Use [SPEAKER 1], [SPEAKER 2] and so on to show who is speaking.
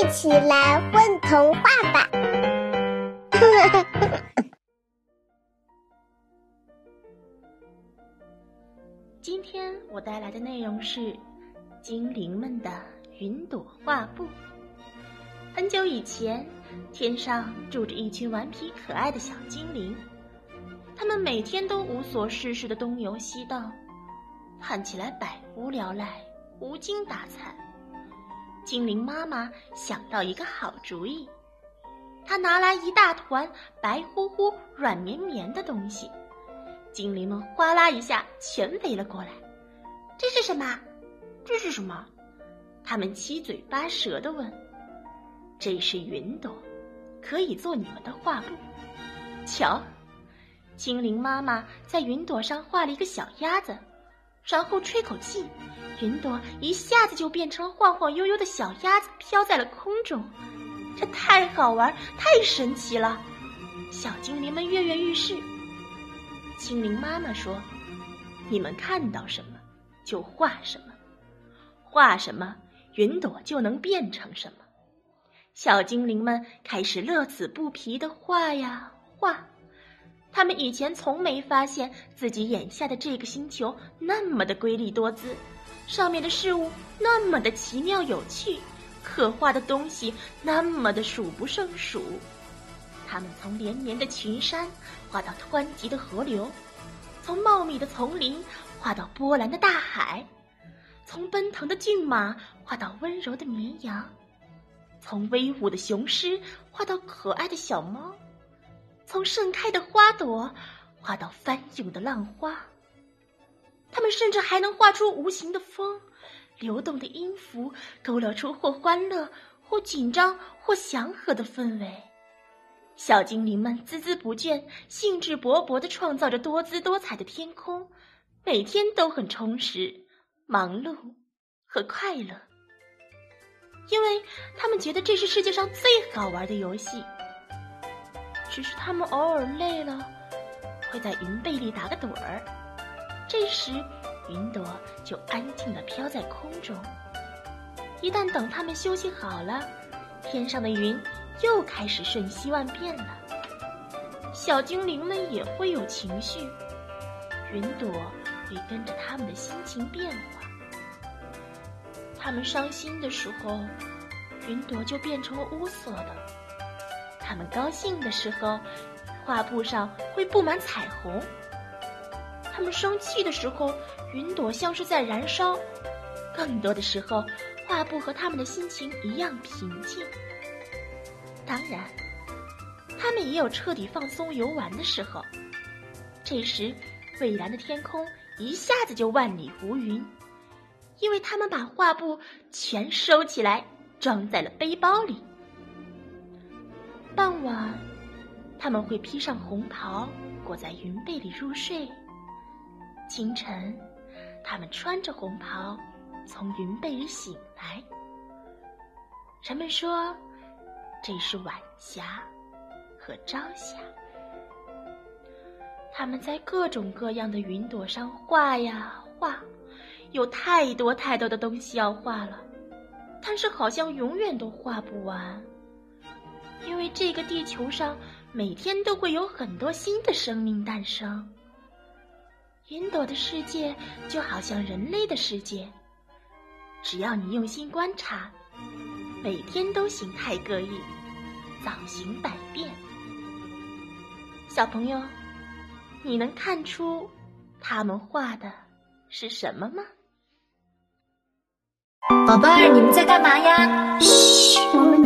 [SPEAKER 1] 一起来混童话吧！
[SPEAKER 2] 今天我带来的内容是精灵们的云朵画布。很久以前，天上住着一群顽皮可爱的小精灵，他们每天都无所事事的东游西荡，看起来百无聊赖、无精打采。精灵妈妈想到一个好主意，她拿来一大团白乎乎、软绵绵的东西，精灵们哗啦一下全围了过来。这是什么？这是什么？他们七嘴八舌的问。这是云朵，可以做你们的画布。瞧，精灵妈妈在云朵上画了一个小鸭子，然后吹口气，云朵一下子就变成了晃晃悠悠的小鸭子，飘在了空中。这太好玩，太神奇了！小精灵们跃跃欲试。精灵妈妈说：“你们看到什么，就画什么，画什么，云朵就能变成什么。”小精灵们开始乐此不疲的画呀画，他们以前从没发现自己眼下的这个星球那么的瑰丽多姿，上面的事物那么的奇妙有趣，可画的东西那么的数不胜数。他们从连绵的群山画到湍急的河流，从茂密的丛林画到波澜的大海，从奔腾的骏马画到温柔的绵羊。从威武的雄狮画到可爱的小猫，从盛开的花朵画到翻涌的浪花。他们甚至还能画出无形的风，流动的音符，勾勒出或欢乐、或紧张、或祥和的氛围。小精灵们孜孜不倦、兴致勃勃地创造着多姿多彩的天空，每天都很充实、忙碌和快乐。因为他们觉得这是世界上最好玩的游戏。只是他们偶尔累了，会在云被里打个盹儿。这时，云朵就安静地飘在空中。一旦等他们休息好了，天上的云又开始瞬息万变了。小精灵们也会有情绪，云朵会跟着他们的心情变化。他们伤心的时候，云朵就变成了乌色的；他们高兴的时候，画布上会布满彩虹；他们生气的时候，云朵像是在燃烧；更多的时候，画布和他们的心情一样平静。当然，他们也有彻底放松游玩的时候。这时，蔚蓝的天空一下子就万里无云。因为他们把画布全收起来，装在了背包里。傍晚，他们会披上红袍，裹在云被里入睡。清晨，他们穿着红袍，从云被里醒来。人们说，这是晚霞和朝霞。他们在各种各样的云朵上画呀画。有太多太多的东西要画了，但是好像永远都画不完，因为这个地球上每天都会有很多新的生命诞生。云朵的世界就好像人类的世界，只要你用心观察，每天都形态各异，造型百变。小朋友，你能看出他们画的是什么吗？
[SPEAKER 3] 宝贝儿，你们在干嘛呀？
[SPEAKER 1] 嘘，我们。